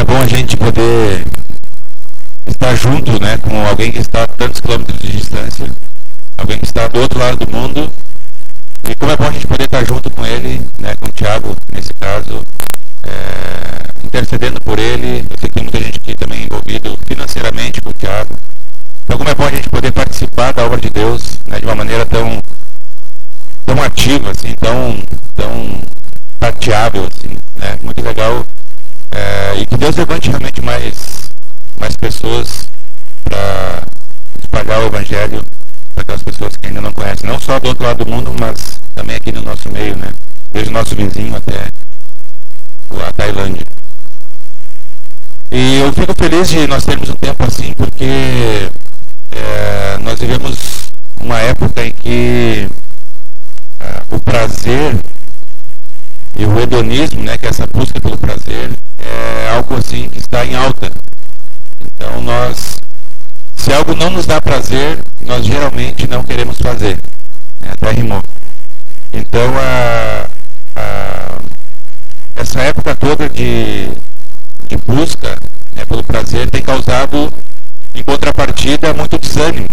é bom a gente poder estar junto né, com alguém que está a tantos quilômetros de distância, alguém que está do outro lado do mundo. E como é bom a gente poder estar junto com ele, né, com o Tiago, nesse caso, é, intercedendo por ele. Eu sei que tem muita gente aqui também envolvido financeiramente com o Tiago. Então como é bom a gente poder participar da obra de Deus né, de uma maneira tão, tão ativa, assim, tão, tão tateável, assim, né? Muito legal. É, e que Deus levante realmente mais, mais pessoas para espalhar o Evangelho para aquelas pessoas que ainda não conhecem, não só do outro lado do mundo, mas também aqui no nosso meio, né? Desde o nosso vizinho até a Tailândia. E eu fico feliz de nós termos um tempo assim, porque é, nós vivemos uma época em que é, o prazer e o hedonismo, né, que é essa busca pelo prazer, é algo assim que está em alta. Então nós, se algo não nos dá prazer, nós geralmente não queremos fazer. É, até rimou. Então a, a, essa época toda de, de busca né, pelo prazer tem causado, em contrapartida, muito desânimo.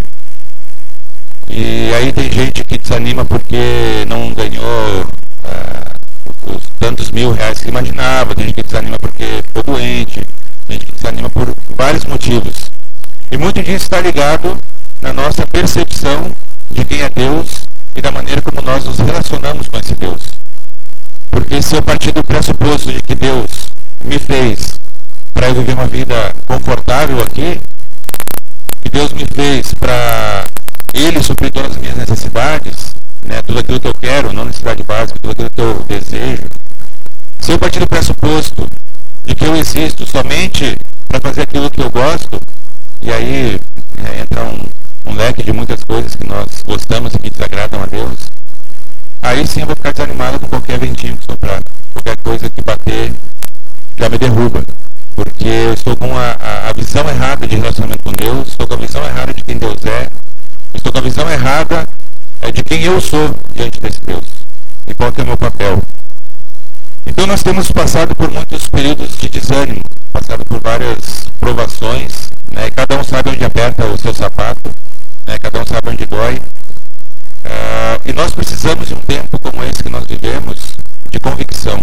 E aí tem gente que desanima porque não ganhou uh, os tantos mil reais que imaginava, tem gente que desanima porque ficou doente, tem gente que desanima por vários motivos. E muito disso está ligado na nossa percepção de quem é Deus e da maneira como nós nos relacionamos com esse Deus. Porque se eu partir do pressuposto de que Deus me fez para eu viver uma vida confortável aqui, que Deus me fez para Ele suprir todas as minhas necessidades, né, tudo aquilo que eu quero, não necessidade básica, tudo aquilo que eu desejo, se eu partir do pressuposto de que eu existo somente para fazer aquilo que eu gosto, e aí é, entra um, um leque de muitas coisas que nós gostamos e que desagradam a Deus, aí sim eu vou ficar desanimado com qualquer ventinho que soprar, qualquer coisa que bater já me derruba. Porque eu estou com a, a, visão errada de relacionamento com Deus, estou com a visão errada de quem Deus é, estou com a visão errada é de quem eu sou diante desse Deus e qual é o meu papel. Então nós temos passado por muitos períodos de desânimo, passado por várias provações, né? cada um sabe onde aperta o seu sapato, né? cada um sabe onde dói. Uh, e nós precisamos de um tempo como esse que nós vivemos de convicção.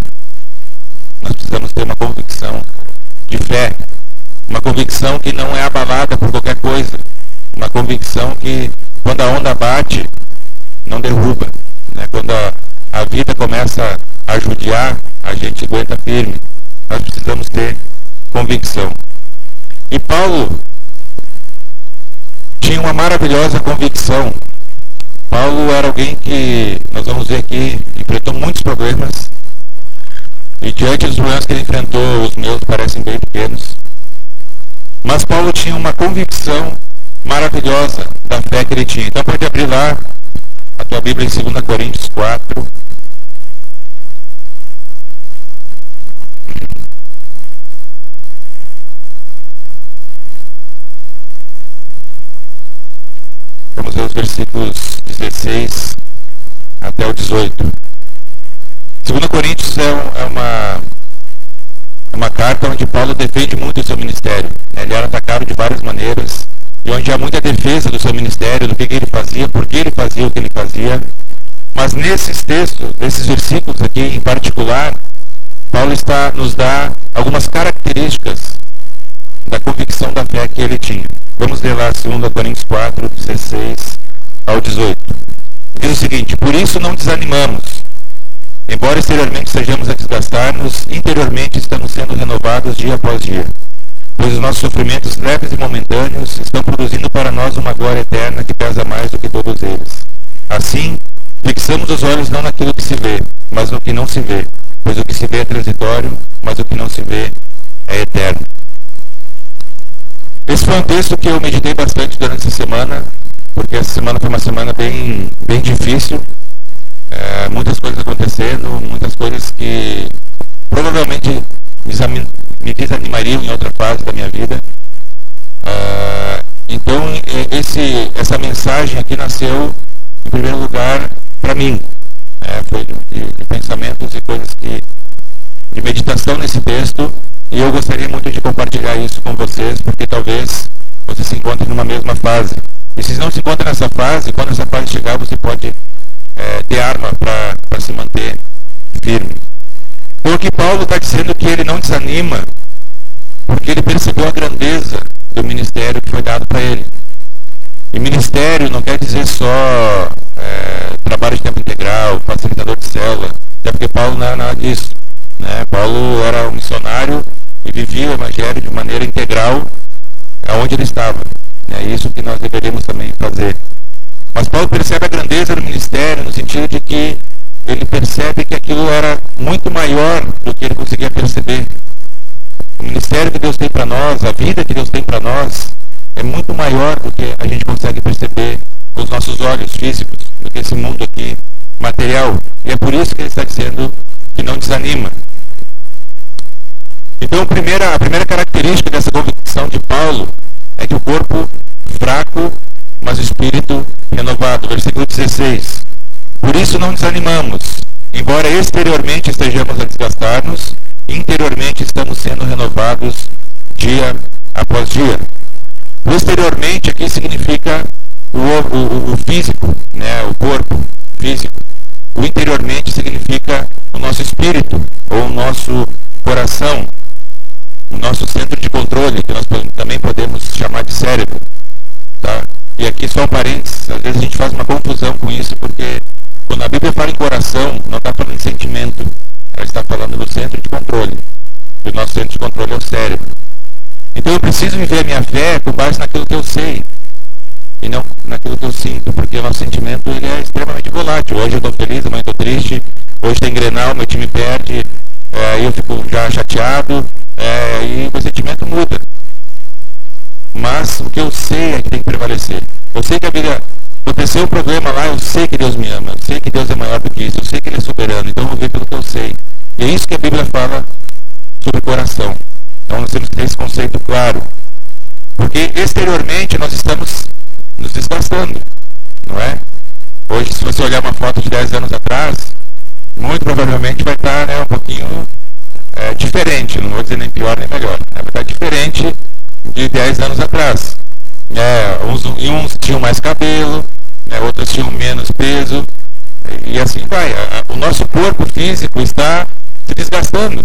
Nós precisamos ter uma convicção de fé, uma convicção que não é abalada por qualquer coisa, uma convicção que quando a onda bate, não derruba. Né? Quando a, a vida começa a judiar, a gente aguenta firme. Nós precisamos ter convicção. E Paulo tinha uma maravilhosa convicção. Paulo era alguém que, nós vamos ver aqui, enfrentou muitos problemas. E diante dos problemas que ele enfrentou, os meus parecem bem pequenos. Mas Paulo tinha uma convicção maravilhosa da fé que ele tinha. Então pode abrir lá a tua Bíblia em 2 Coríntios 4. Vamos ver os versículos 16 até o 18. 2 Coríntios é, é uma, é uma carta onde Paulo defende muito o seu ministério. Ele era atacado de várias maneiras e onde há muita defesa do seu ministério, do que, que ele fazia, por que ele fazia o que ele fazia. Mas nesses textos, nesses versículos aqui em particular, Paulo está nos dá algumas características da convicção da fé que ele tinha. Vamos ler lá 2 Coríntios 4, 16 ao 18. Diz o seguinte: Por isso não desanimamos. Embora exteriormente sejamos a desgastar-nos, interiormente estamos sendo renovados dia após dia pois os nossos sofrimentos leves e momentâneos estão produzindo para nós uma glória eterna que pesa mais do que todos eles. Assim, fixamos os olhos não naquilo que se vê, mas no que não se vê, pois o que se vê é transitório, mas o que não se vê é eterno. Esse foi um texto que eu meditei bastante durante essa semana, porque essa semana foi uma semana bem, bem difícil, é, muitas coisas acontecendo, muitas coisas que provavelmente me desanimariam em outra fase da minha vida. Uh, então, esse, essa mensagem aqui nasceu, em primeiro lugar, para mim. É, foi de, de, pensamentos e coisas que, de meditação nesse texto, e eu gostaria muito de compartilhar isso com vocês, porque talvez você se encontre numa mesma fase. E se não se encontra nessa fase, quando essa fase chegar, você pode é, ter arma para se manter firme. Aqui Paulo está dizendo que ele não desanima, porque ele percebeu a grandeza do ministério que foi dado para ele. E ministério não quer dizer só é, trabalho de tempo integral, facilitador de célula, até porque Paulo não é nada disso. Né? Paulo era um missionário e vivia o evangelho de maneira integral aonde ele estava. É isso que nós deveríamos também fazer. Mas Paulo percebe a grandeza do ministério no sentido de que ele percebe que aquilo era muito maior do que ele conseguia perceber. O ministério que Deus tem para nós, a vida que Deus tem para nós, é muito maior do que a gente consegue perceber com os nossos olhos físicos, do que esse mundo aqui material. E é por isso que ele está dizendo que não desanima. Então, a primeira, a primeira característica dessa convicção de Paulo é que o corpo fraco, mas o espírito renovado. Versículo 16. Por isso não desanimamos, embora exteriormente estejamos a desgastar-nos, interiormente estamos sendo renovados dia após dia. O exteriormente aqui significa o, o, o físico, né, o corpo físico. O interiormente significa o nosso espírito ou o nosso coração, o nosso centro de controle, que nós também podemos chamar de cérebro. Tá? E aqui só um parênteses, às vezes a gente faz uma confusão com isso, porque quando a Bíblia fala em coração, não está falando em sentimento, ela está falando do centro de controle. E o nosso centro de controle é o cérebro. Então eu preciso viver a minha fé com base naquilo que eu sei e não naquilo que eu sinto, porque o nosso sentimento ele é extremamente volátil. Hoje eu estou feliz, amanhã estou triste, hoje tem Grenal, meu time perde, é, eu fico já chateado, é, e o sentimento muda. Mas o que eu sei é que tem que prevalecer. Eu sei que a vida aconteceu um problema lá, eu sei que Deus me ama, eu sei que Deus é maior do que isso, eu sei que Ele é soberano, então eu vou ver pelo que eu sei. E é isso que a Bíblia fala sobre o coração. Então nós temos que ter esse conceito claro. Porque exteriormente nós estamos nos desgastando, não é? Hoje, se você olhar uma foto de 10 anos atrás, muito provavelmente vai estar né, um pouquinho é, diferente, não vou dizer nem pior nem melhor, né, vai estar diferente de 10 anos atrás. É, uns, uns tinham mais cabelo, né, outros tinham menos peso, e assim vai. O nosso corpo físico está se desgastando.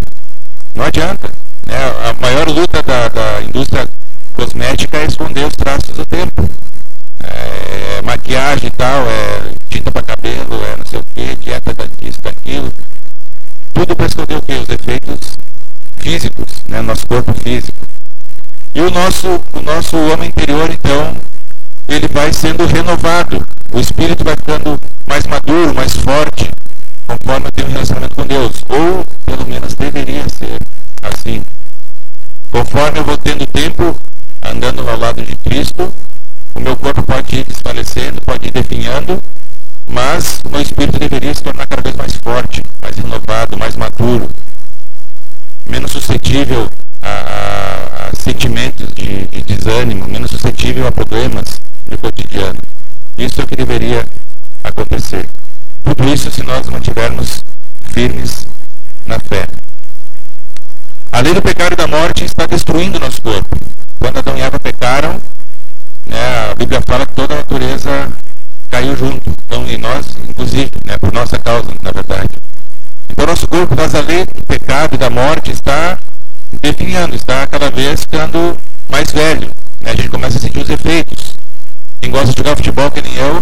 Não adianta. Né? A maior luta da, da indústria cosmética é esconder os traços do tempo. É, é maquiagem e tal, é tinta para cabelo, é não sei o que, dieta disso, daquilo. Tudo para esconder o? Os efeitos físicos, né? nosso corpo físico. E o nosso, o nosso homem interior, então, ele vai sendo renovado. O espírito vai ficando mais maduro, mais forte, conforme tenho um relacionamento com Deus. Ou, pelo menos, deveria ser assim. Conforme eu vou tendo tempo andando ao lado de Cristo, o meu corpo pode ir desfalecendo, pode ir definhando, mas o meu espírito deveria se tornar cada vez mais forte, mais renovado, mais maduro, menos suscetível a, a, a sentimentos de, de, desânimo, menos suscetível a problemas do cotidiano. Isso é o que deveria acontecer. Tudo isso se nós mantivermos firmes na fé. A lei do pecado e da morte está destruindo o nosso corpo. Quando Adão e Eva pecaram, né, a Bíblia fala que toda a natureza caiu junto. Então, e nós, inclusive, né, por nossa causa, na verdade. Nosso corpo, por causa lei do pecado e da morte, está definhando, está cada vez ficando mais velho. Né? A gente começa a sentir os efeitos. Quem gosta de jogar futebol, que nem eu,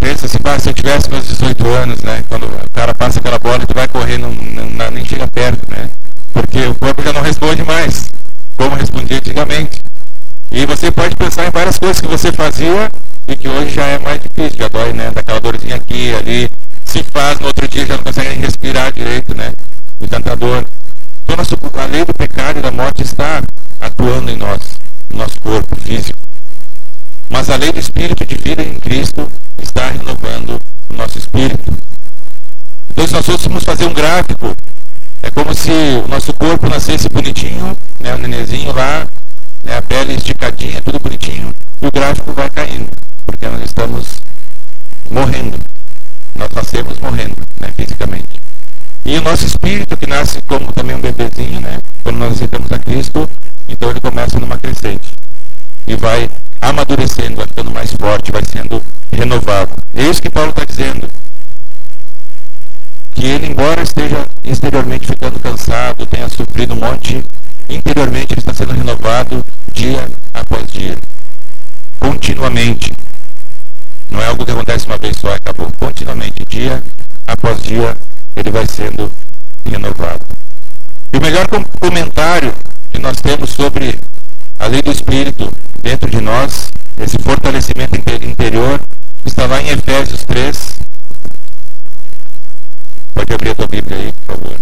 pensa assim, se eu tivesse meus 18 anos, né? Quando o cara passa aquela bola e tu vai correr, não, não, nem chega perto, né? Porque o corpo já não responde mais, como respondia antigamente. E você pode pensar em várias coisas que você fazia e que hoje já é mais difícil, já dói, né? Daquela dorzinha aqui, ali, se faz, no outro dia já não consegue respirar direito, né? De tanta dor. Então a lei do pecado e da morte está atuando em nós, no nosso corpo físico. Mas a lei do espírito de vida em Cristo está renovando o nosso espírito. Então se nós fôssemos fazer um gráfico, é como se o nosso corpo nascesse bonitinho, né? O nenenzinho lá, né? a pele esticadinha, tudo bonitinho, e o gráfico vai caindo porque nós estamos morrendo. Nós nascemos morrendo, né, fisicamente. E o nosso espírito, que nasce como também um bebezinho, né, quando nós aceitamos a Então ele começa numa crescente e vai amadurecendo, vai ficando mais forte, vai sendo renovado. É isso que Paulo está dizendo. Que ele, embora esteja exteriormente ficando cansado, tenha sofrido um monte, interiormente ele está sendo renovado dia após dia. Continuamente. Não é algo que acontece uma vez só e acabou. Continuamente, dia após dia, ele vai sendo renovado. E o melhor comentário que nós temos sobre a lei do Espírito dentro de nós, esse fortalecimento interior, está lá em Efésios 3. Pode abrir a tua Bíblia aí, por favor.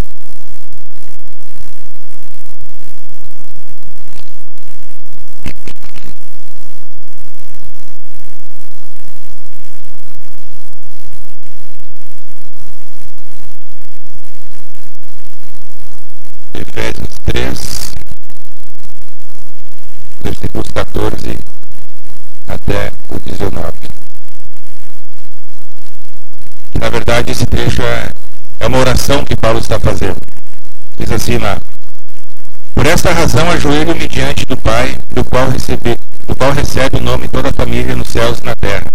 Efésios 3, versículos 14 até o 19. Na verdade, esse trecho é, é uma oração que Paulo está fazendo. Diz assim lá: Por esta razão ajoelho-me diante do Pai, do qual, recebe, do qual recebe o nome toda a família nos céus e na terra.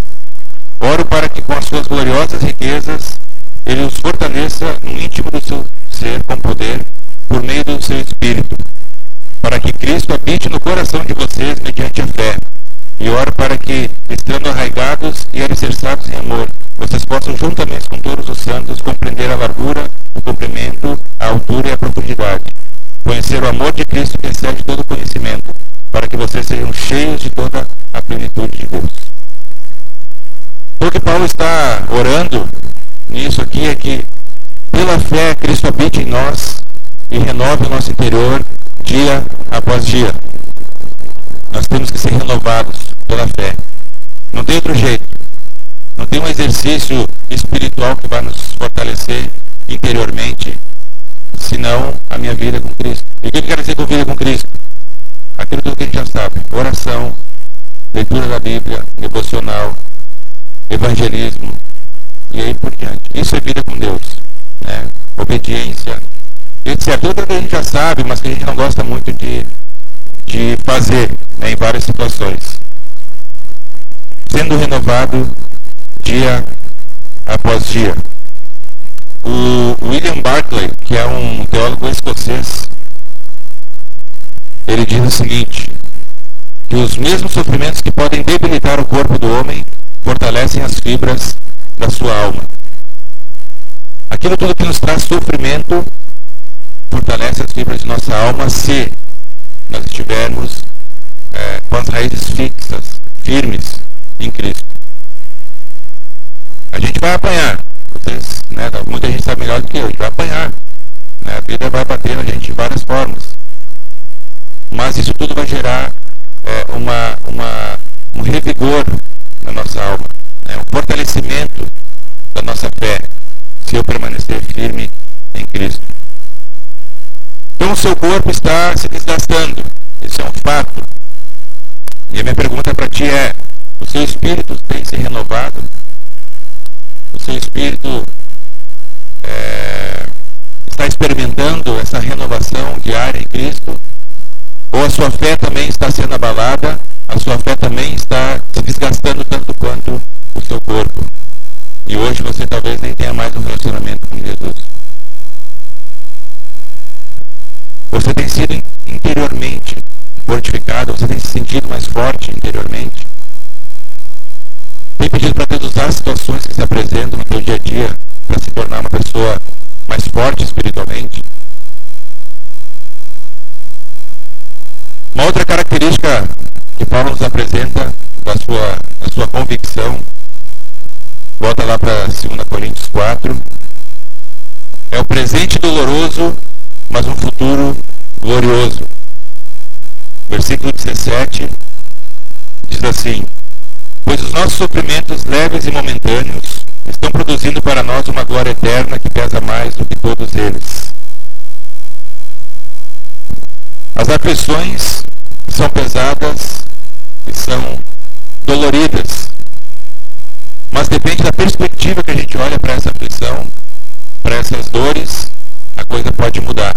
Oro para que com as suas gloriosas riquezas ele os fortaleça no íntimo do seu ser com poder por meio do seu Espírito, para que Cristo habite no coração de vocês mediante a fé. E oro para que, estando arraigados e alicerçados em amor, vocês possam, juntamente com todos os santos, compreender a largura, o comprimento, a altura e a profundidade. Conhecer o amor de Cristo que excede todo conhecimento, para que vocês sejam cheios de toda a plenitude de Deus. O que Paulo está orando nisso aqui é que, pela fé, Cristo habite em nós e renove o nosso interior dia após dia. Nós temos que ser renovados pela fé. Não tem outro jeito. Não tem um exercício espiritual que vai nos fortalecer interiormente, senão a minha vida com Cristo. E o que eu quero dizer com vida com Cristo? Aquilo que a gente já sabe. Oração, leitura da Bíblia, devocional, evangelismo e aí por diante. Isso é vida com Deus. Né? Obediência, etc. Tudo que a gente já sabe, mas que a gente não gosta muito de, de fazer né, em várias situações. Sendo renovado dia após dia. O William Barclay, que é um teólogo escocês, ele diz o seguinte: que os mesmos sofrimentos que podem debilitar o corpo do homem fortalecem as fibras da sua alma. Aquilo tudo que nos traz sofrimento fortalece as fibras de nossa alma se nós estivermos é, com as raízes fixas, firmes em Cristo. A gente vai apanhar. Vocês, né, muita gente sabe melhor do que eu, a gente vai apanhar. Né, a vida vai bater na gente de várias formas. Mas isso tudo vai gerar é, uma, uma, um revigor na nossa alma, né, um fortalecimento da nossa fé, se eu permanecer firme em Cristo. Então o seu corpo está se desgastando. Isso é um fato. E a minha pergunta para ti é: o seu espírito tem se renovado? O seu espírito é, está experimentando essa renovação diária em Cristo? Ou a sua fé também está sendo abalada? A sua fé também está se desgastando tanto quanto o seu corpo? E hoje você talvez nem tenha mais um relacionamento com Jesus. Você tem sido interiormente fortificado, você tem se sentido mais forte interiormente. Tem pedido para Deus usar as situações que se apresentam no seu dia a dia para se tornar uma pessoa mais forte espiritualmente. Uma outra característica que Paulo nos apresenta da sua, da sua convicção, volta lá para 2 Coríntios 4, é o presente doloroso mas um futuro glorioso. Versículo 17 diz assim: Pois os nossos sofrimentos leves e momentâneos estão produzindo para nós uma glória eterna que pesa mais do que todos eles. As aflições são pesadas e são doloridas. Mas depende da perspectiva que a gente olha para essa aflição, para essas dores, a coisa pode mudar.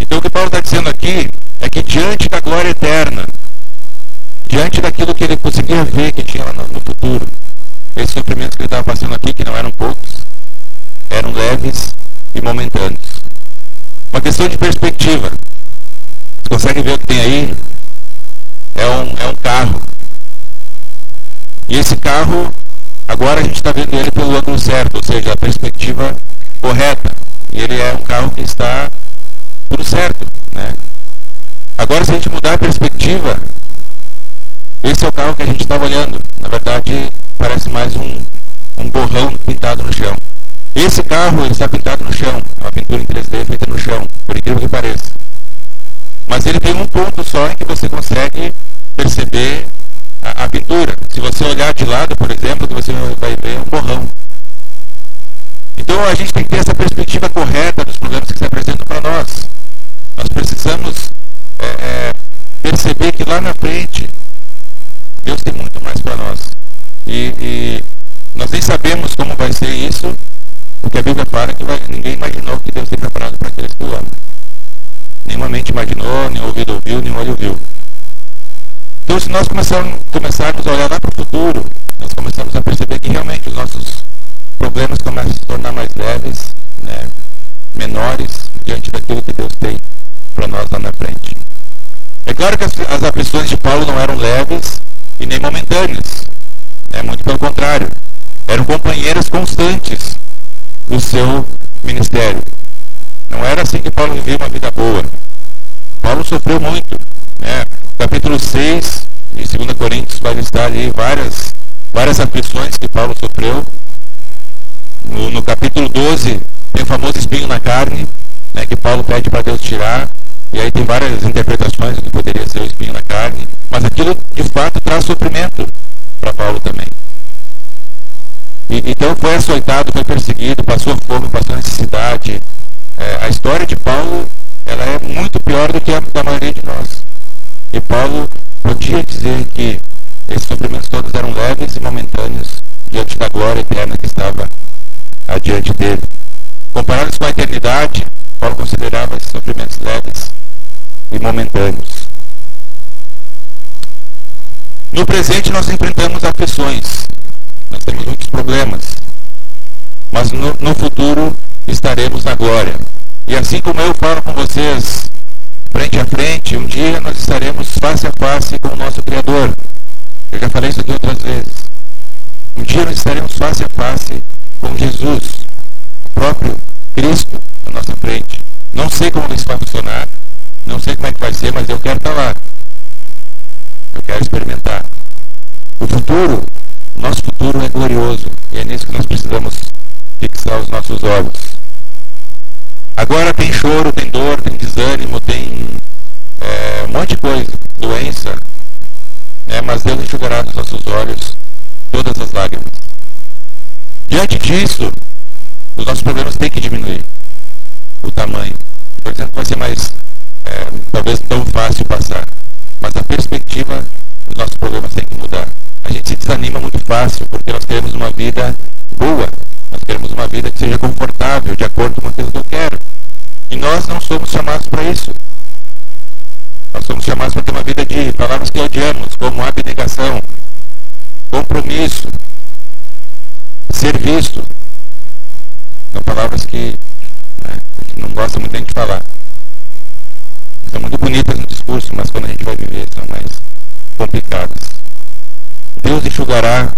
Então o que Paulo está dizendo aqui é que diante da glória eterna, diante daquilo que ele conseguia ver que tinha lá no, futuro, esses sofrimentos que ele estava passando aqui, que não eram poucos, eram leves e momentâneos. Uma questão de perspectiva. Você consegue ver o que tem aí? É um, é um carro. E esse carro, agora a gente está vendo ele pelo ângulo certo, ou seja, a perspectiva correta. E ele é um carro que está tudo certo. Né? Agora, se a gente mudar a perspectiva, esse é o carro que a gente estava olhando. Na verdade, parece mais um, um borrão pintado no chão. Esse carro ele está pintado no chão, é uma pintura em 3D feita no chão, por incrível que pareça. Mas ele tem um ponto só em que você consegue perceber a, a pintura. Se você olhar de lado, por exemplo, você vai ver um borrão. Então a gente tem que ter essa perspectiva correta dos problemas que se apresentam para nós. Nós precisamos é, é, perceber que lá na frente Deus tem muito mais para nós. E, e, nós nem sabemos como vai ser isso, porque a Bíblia fala que vai, ninguém imaginou que Deus tem preparado para aqueles que o amam. Nenhuma mente imaginou, nem ouvido ouviu, nem olho viu. Então, se nós começarmos, começarmos a olhar lá para o futuro, nós começamos a perceber que realmente os nossos problemas começam a se tornar mais leves, né, menores, diante daquilo que Deus tem para nós lá na frente. É claro que as, as aflições de Paulo não eram leves e nem momentâneas. Né, muito pelo contrário. Eram companheiras constantes do seu ministério. Não era assim que Paulo vivia uma vida boa. Paulo sofreu muito. Né? Capítulo 6 de 2 Coríntios vai listar ali várias, várias aflições que Paulo sofreu. No, no capítulo 12 tem o famoso espinho na carne, né, que Paulo pede para Deus tirar. E aí tem várias interpretações do que poderia ser o espinho na carne. Mas aquilo de fato traz sofrimento para Paulo também. E, então foi açoitado, foi perseguido, passou fome, passou necessidade. É, a história de Paulo ela é muito pior do que a da maioria de nós. E Paulo podia dizer que esses sofrimentos todos eram leves e momentâneos diante da glória eterna que estava adiante dele. Comparados com a eternidade, Paulo considerava esses sofrimentos leves e momentâneos. No presente nós enfrentamos aflições, nós temos muitos problemas. Mas no, no futuro estaremos na glória. E assim como eu falo com vocês frente a frente, um dia nós estaremos face a face com o nosso Criador. Eu já falei isso aqui outras vezes. Um dia nós estaremos face a face com Jesus, o próprio Cristo na nossa frente. Não sei como isso vai funcionar, não sei como é que vai ser, mas eu quero estar lá. Eu quero experimentar. O futuro nosso futuro é glorioso e é nisso que nós precisamos fixar os nossos olhos. Agora tem choro, tem dor, tem desânimo, tem é, um monte de coisa, doença, né? mas Deus enxugará dos nossos olhos todas as lágrimas. Diante disso, os nossos problemas têm que diminuir o tamanho. Por exemplo, vai ser mais, é, talvez tão fácil passar, mas a perspectiva dos nossos problemas tem que mudar a gente se desanima muito fácil, porque nós queremos uma vida boa, nós queremos uma vida que seja confortável, de acordo com aquilo que eu quero. E nós não somos chamados para isso. Nós somos chamados para ter uma vida de palavras que odiamos, como abnegação, compromisso, serviço. São palavras que né, a gente não gosta muito de falar. São muito bonitas no discurso, mas quando a gente vai viver são mais complicadas. Deus enxugará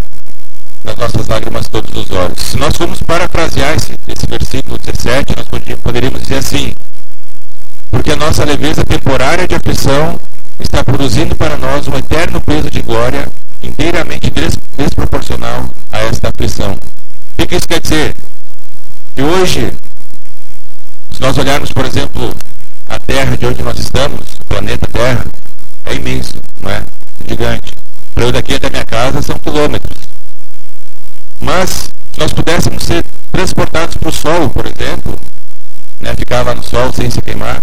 nas nossas lágrimas todos os olhos. Se nós formos parafrasear esse, esse versículo 17, nós poderíamos dizer assim: Porque a nossa leveza temporária de aflição está produzindo para nós um eterno peso de glória inteiramente des desproporcional a esta aflição. O que isso quer dizer? Que hoje, se nós olharmos, por exemplo, a Terra de onde nós estamos, o planeta Terra, é imenso, não é? Gigante. Para eu daqui até minha casa são quilômetros. Mas, se nós pudéssemos ser transportados para o sol, por exemplo, né, ficar lá no sol sem se queimar,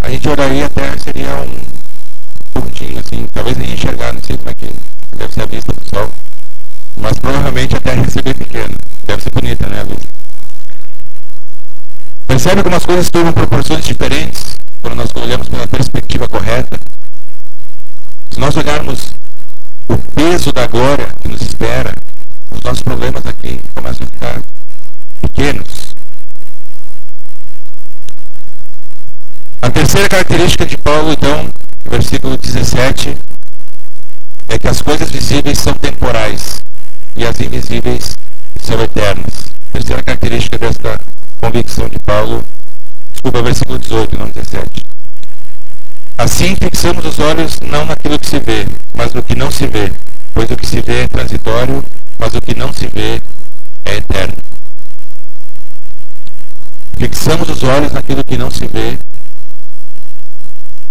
a gente olharia a Terra seria um pontinho assim, talvez nem enxergar, não sei como é que deve ser a vista do sol. Mas provavelmente a Terra ia pequena. Deve ser bonita, né, vista. Percebe como as coisas tomam proporções diferentes quando nós olhamos pela perspectiva correta? Se nós olharmos o peso da glória que nos espera, os nossos problemas aqui começam a ficar pequenos. A terceira característica de Paulo, então, versículo 17, é que as coisas visíveis são temporais e as invisíveis são eternas. Terceira característica desta convicção de Paulo, desculpa, versículo 18, não 17. Assim fixamos os olhos não naquilo que se vê, mas no que não se vê, pois o que se vê é transitório, mas o que não se vê é eterno. Fixamos os olhos naquilo que não se vê,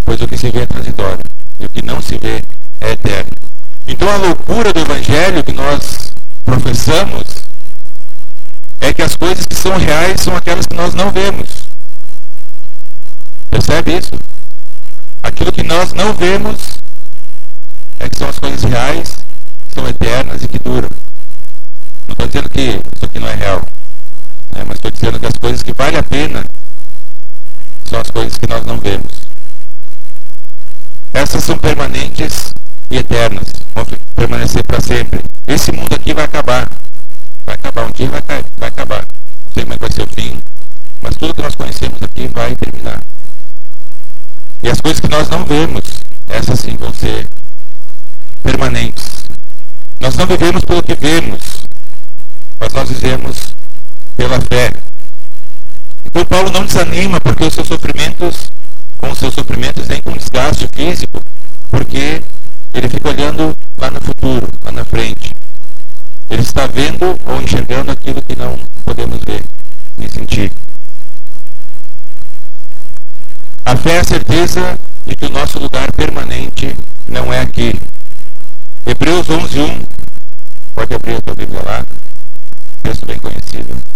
pois o que se vê é transitório, e o que não se vê é eterno. Então a loucura do Evangelho que nós professamos é que as coisas que são reais são aquelas que nós não vemos. Percebe isso? Aquilo que nós não vemos é que são as coisas reais, são eternas e que duram. Não estou dizendo que isso aqui não é real, né? mas estou dizendo que as coisas que vale a pena são as coisas que nós não vemos. Essas são permanentes e eternas, vão permanecer para sempre. Esse mundo aqui vai acabar. Vai acabar, um dia vai, vai acabar. Não sei como é que vai ser o fim, mas tudo que nós conhecemos aqui vai terminar. E as coisas que nós não vemos, essas sim vão ser permanentes. Nós não vivemos pelo que vemos, mas nós vivemos pela fé. Então Paulo não desanima porque os seus sofrimentos, com seus sofrimentos, nem com desgaste físico, porque ele fica olhando lá no futuro, lá na frente. Ele está vendo ou enxergando aquilo que não podemos ver e sentir. A fé é a certeza de que o nosso lugar permanente não é aqui. Hebreus 11.1 Pode abrir a tua Bíblia lá. Texto bem conhecido.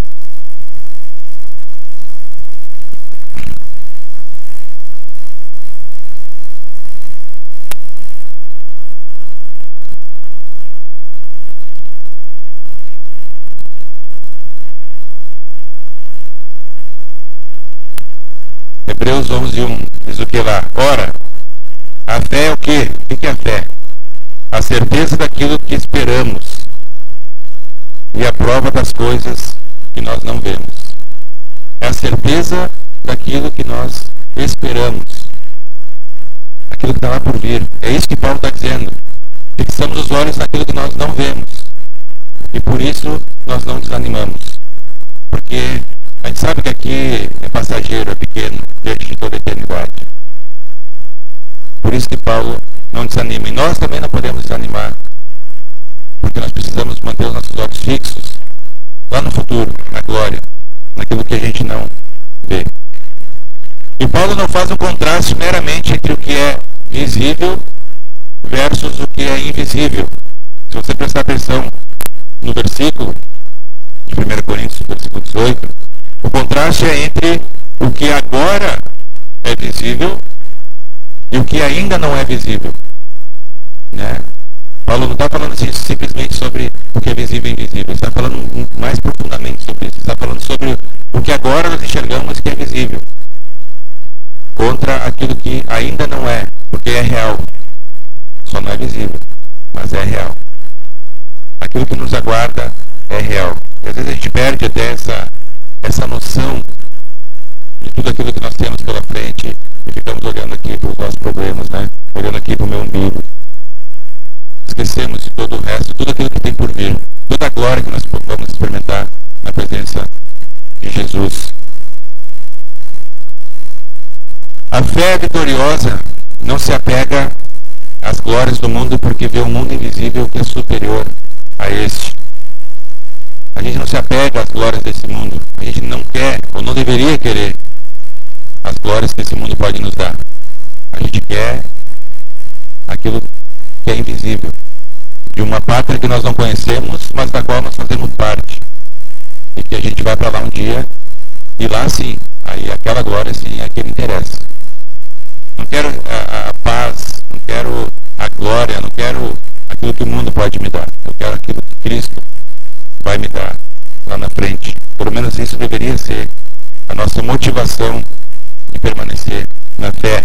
Hebreus 11, 1 diz o que lá? Ora, a fé é o quê? O que é a fé? A certeza daquilo que esperamos e a prova das coisas que nós não vemos. É a certeza daquilo que nós esperamos. Aquilo que está lá por vir. É isso que Paulo está dizendo. Fixamos os olhos naquilo que nós não vemos. E por isso nós não desanimamos. Porque a gente sabe que aqui é passageiro, é pequeno, diante de toda a eternidade. Por isso que Paulo não desanima. E nós também não podemos desanimar. Porque nós precisamos manter os nossos olhos fixos lá no futuro, na glória, naquilo que a gente não vê. E Paulo não faz um contraste meramente entre o que é visível versus o que é invisível. Se você prestar atenção no versículo de 1 Coríntios, versículo 18, é entre o que agora é visível e o que ainda não é visível. Né? Paulo não está falando assim, simplesmente sobre o que é visível e invisível. Está falando mais profundamente sobre isso. Está falando sobre o que agora nós enxergamos que é visível. Contra aquilo que ainda não é, porque é real. Só não é visível, mas é real. Aquilo que nos aguarda é real. E às vezes a gente perde até essa essa noção de tudo aquilo que nós temos pela frente e ficamos olhando aqui para os nossos problemas, né? Olhando aqui para o meu umbigo. Esquecemos de todo o resto, tudo aquilo que tem por vir, toda a glória que nós vamos experimentar na presença de Jesus. A fé vitoriosa não se apega às glórias do mundo porque vê um mundo invisível que é superior a este. A gente não se apega às glórias desse mundo. A gente não quer, ou não deveria querer, as glórias que esse mundo pode nos dar. A gente quer aquilo que é invisível. De uma pátria que nós não conhecemos, mas da qual nós fazemos parte. E que a gente vai para lá um dia, e lá sim, aí aquela glória sim é que me interessa. Não quero a, a paz, não quero a glória, não quero aquilo que o mundo pode me dar. Eu quero aquilo que Cristo vai me dar lá na frente. Pelo menos isso deveria ser a nossa motivação de permanecer na fé.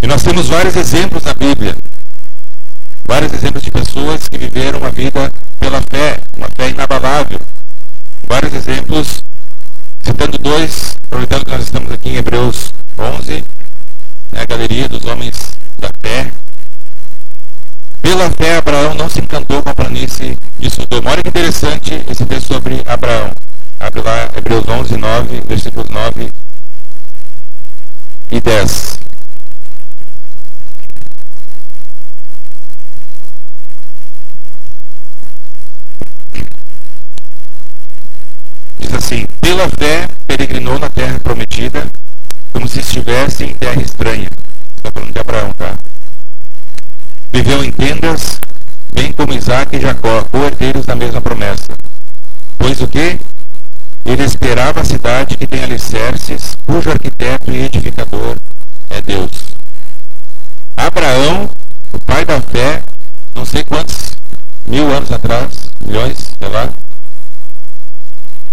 E nós temos vários exemplos na Bíblia. Vários exemplos de pessoas que viveram uma vida pela fé, uma fé inabalável. Vários exemplos, citando dois, aproveitando que nós estamos aqui em Hebreus 11, né, a galeria dos homens da fé. Pela fé, Abraão não se encantou com a planície de Sodoma. Olha que interessante esse texto sobre Abraão. Abre lá Hebreus 11, 9, versículos 9 e 10. Diz assim: Pela fé peregrinou na terra prometida, como se estivesse em terra estranha. Está falando de Abraão, tá? Viveu em tendas, bem como Isaac e Jacó, co-herdeiros da mesma promessa. Pois o que? Ele esperava a cidade que tem alicerces, cujo arquiteto e edificador é Deus. Abraão, o pai da fé, não sei quantos mil anos atrás, milhões, sei lá,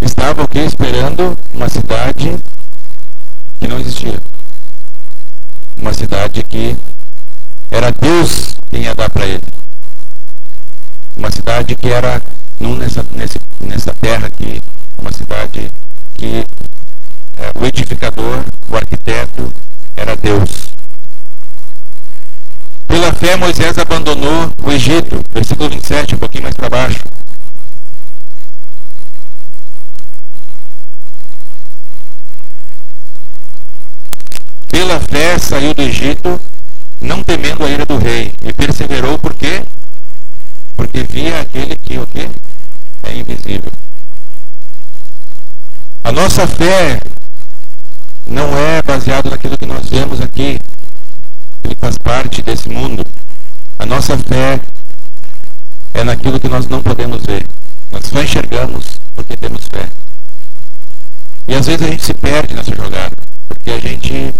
estava o que? Esperando uma cidade que não existia. Uma cidade que era Deus quem ia dar para ele. Uma cidade que era não nessa, nesse, nessa terra aqui, uma cidade que é, o edificador, o arquiteto, era Deus. Pela fé, Moisés abandonou o Egito, versículo 27, um pouquinho mais para baixo. Pela fé saiu do Egito, não temendo a ira do rei, e perseverou por quê? Porque via aquele que o quê? É invisível. A nossa fé não é baseada naquilo que nós vemos aqui, que faz parte desse mundo. A nossa fé é naquilo que nós não podemos ver. Nós só enxergamos porque temos fé. E às vezes a gente se perde nessa jogada, porque a gente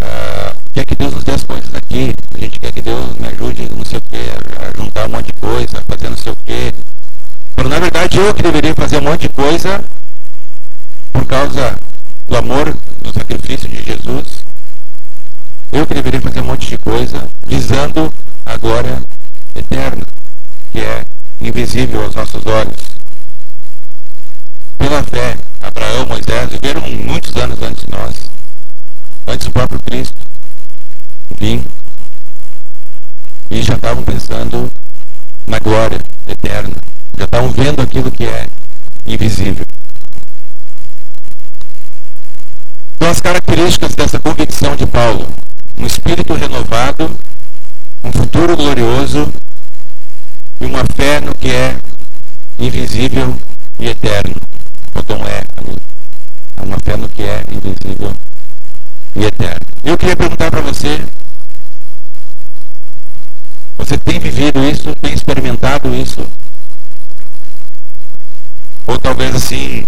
uh, quer que Deus nos dê as coisas aqui, a gente quer que Deus me ajude, não sei o quê, a juntar um monte de coisa, fazer não sei o quê. Quando na verdade eu que deveria fazer um monte de coisa por causa do amor, do sacrifício de Jesus, eu que deveria fazer um monte de coisa visando a glória eterna, que é invisível aos nossos olhos. Pela fé, Abraão, Moisés viveram muitos anos antes de nós, antes do próprio Cristo vir, e já estavam pensando na glória eterna, já estavam vendo aquilo que é invisível. Então, as características dessa convicção de Paulo: um espírito renovado, um futuro glorioso e uma fé no que é invisível e eterno. Botou é ali. É uma fé no que é invisível e eterno. Eu queria perguntar para você: você tem vivido isso? Tem experimentado isso? Ou talvez assim,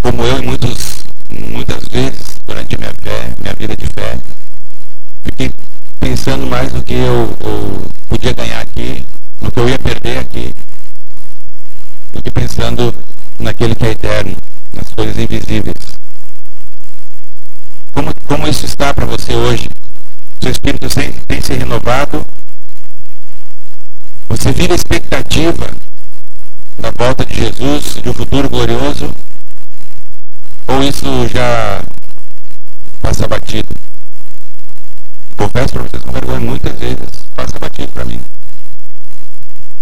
como eu e muitos, muitas vezes, durante minha fé, minha vida de fé. Fiquei pensando mais no que eu, eu podia ganhar aqui, no que eu ia perder aqui, do que pensando naquele que é eterno, nas coisas invisíveis. Como, isso está para você hoje? Seu espírito tem se renovado? Você vive a expectativa da volta de Jesus, de um futuro glorioso? Ou isso já passa batido. Confesso para vocês com vergonha, muitas vezes passa batido para mim.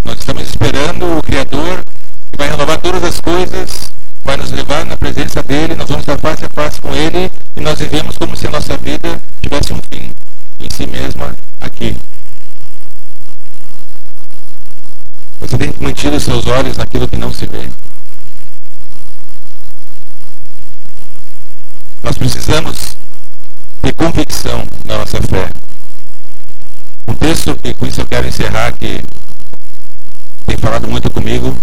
Nós estamos esperando o Criador que vai renovar todas as coisas, vai nos levar na presença dele, nós vamos estar face a face com ele e nós vivemos como se a nossa vida tivesse um fim em si mesma aqui. Você tem mantido seus olhos naquilo que não se vê. Nós precisamos ter convicção na nossa fé. Um texto que com isso eu quero encerrar, que tem falado muito comigo.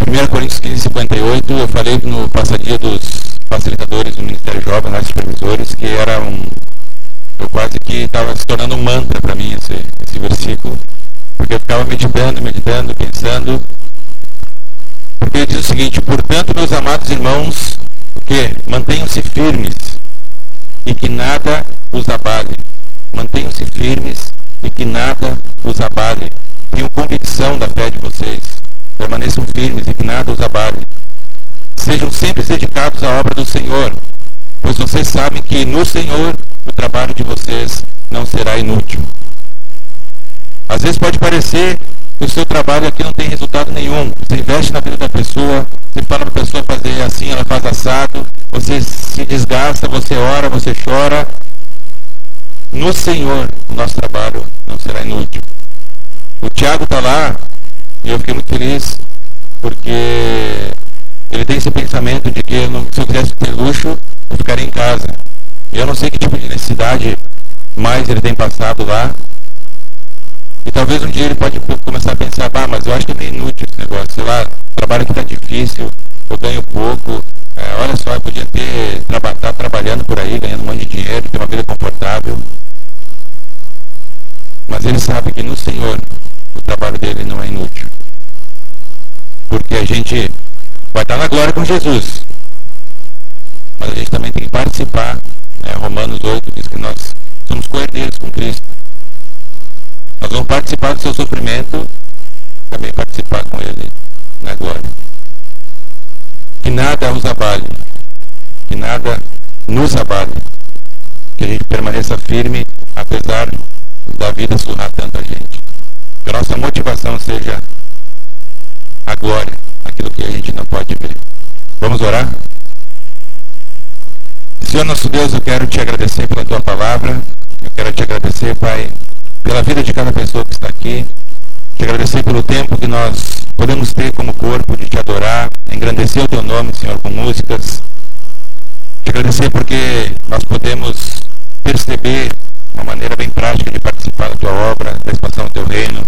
1 Coríntios 15, 58, eu falei no passadia dos facilitadores do Ministério Jovem, nossos supervisores, que era um. Eu quase que estava se tornando um mantra para mim esse, esse versículo, porque eu ficava meditando, meditando, pensando. Porque ele diz o seguinte: Portanto, meus amados irmãos, o que? Mantenham-se firmes e que nada os abale. Mantenham-se firmes e que nada os abale. Tenham convicção da fé de vocês. Permaneçam firmes e que nada os abale. Sejam sempre dedicados à obra do Senhor, pois vocês sabem que no Senhor o trabalho de vocês não será inútil. Às vezes pode parecer que o seu trabalho aqui não tem resultado nenhum. Você investe na vida da pessoa, você fala para a pessoa fazer assim, ela faz assado, você se desgasta, você ora, você chora. No Senhor, o nosso trabalho não será inútil. O Tiago está lá e eu fiquei muito feliz porque ele tem esse pensamento de que se eu quisesse ter luxo, eu ficaria em casa. E eu não sei que tipo de necessidade mais ele tem passado lá. E talvez um dia ele pode começar a pensar, ah, mas eu acho que é meio inútil esse negócio, sei lá, o trabalho que está difícil, eu ganho pouco, é, olha só, eu podia ter estar tá trabalhando por aí, ganhando um monte de dinheiro, ter uma vida confortável. Mas ele sabe que no Senhor o trabalho dele não é inútil. Porque a gente vai estar na glória com Jesus. Mas a gente também tem que participar. Né? Romanos 8 diz que nós somos coerdeiros com Cristo. Nós vamos participar do seu sofrimento, também participar com Ele na glória. Que nada os abale, que nada nos abale, que a gente permaneça firme, apesar da vida surrar tanto gente. Que a nossa motivação seja a glória, aquilo que a gente não pode ver. Vamos orar? Senhor nosso Deus, eu quero te agradecer pela tua palavra. Eu quero te agradecer, Pai, pela vida de cada pessoa que está aqui. Te agradecer pelo tempo que nós podemos ter como corpo de te adorar, engrandecer o teu nome, Senhor, com músicas. Te agradecer porque nós podemos perceber uma maneira bem prática de participar da tua obra, da expansão do teu reino,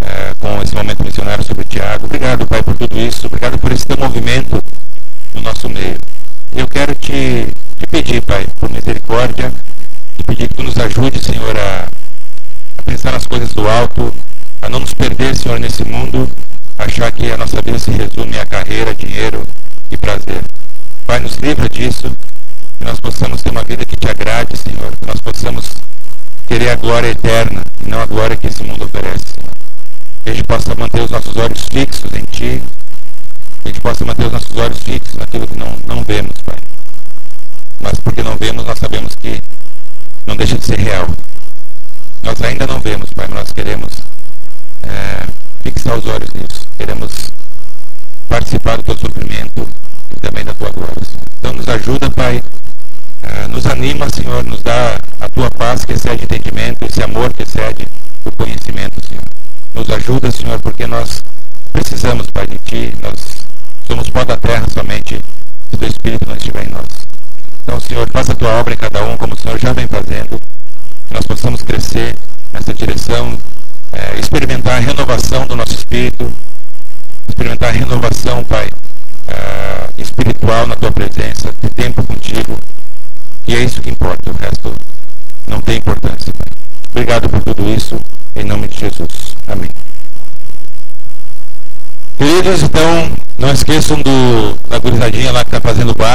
é, com esse momento missionário sobre Tiago. Obrigado, Pai, por tudo isso. Obrigado por esse teu movimento no nosso meio. Eu quero te, te pedir, Pai, por misericórdia, te pedir que tu nos ajude, Senhor, a, a pensar nas coisas do alto, a não nos perder, Senhor, nesse mundo, achar que a nossa vida se resume a carreira, dinheiro e prazer. Pai, nos livra disso, que nós possamos ter uma vida que te agrade, Senhor, que nós possamos querer a glória eterna e não a glória que esse mundo oferece, Senhor. Que a gente possa manter os nossos olhos fixos em Ti, que a gente possa manter os nossos olhos fixos naquilo que não, não vemos, Pai. Mas porque não vemos, nós sabemos que não deixa de ser real. Nós ainda não vemos, Pai, mas nós queremos é, fixar os olhos nisso. Queremos participar do teu sofrimento e também da tua glória, Senhor. Então nos ajuda, Pai. É, nos anima, Senhor, nos dá a tua paz que excede entendimento, esse amor que excede o conhecimento, Senhor. Nos ajuda, Senhor, porque nós precisamos, Pai, de Ti. Nós somos pó da terra somente se o Espírito não estiver em nós. Então, Senhor, faça a Tua obra em cada um, como o Senhor já vem fazendo. Que nós possamos crescer nessa direção, é, experimentar a renovação do nosso espírito, experimentar a renovação, Pai, é, espiritual na Tua presença, ter tempo contigo. E é isso que importa, o resto não tem importância, Pai. Obrigado por tudo isso, em nome de Jesus. Amém. Queridos, então, não esqueçam do, da gurizadinha lá que está fazendo bar.